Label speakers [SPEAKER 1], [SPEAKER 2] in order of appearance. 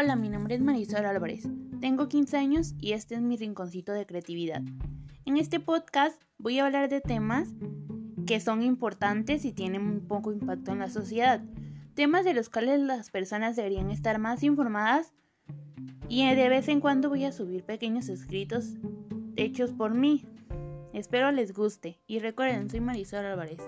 [SPEAKER 1] Hola, mi nombre es Marisol Álvarez. Tengo 15 años y este es mi rinconcito de creatividad. En este podcast voy a hablar de temas que son importantes y tienen un poco impacto en la sociedad. Temas de los cuales las personas deberían estar más informadas y de vez en cuando voy a subir pequeños escritos hechos por mí. Espero les guste y recuerden, soy Marisol Álvarez.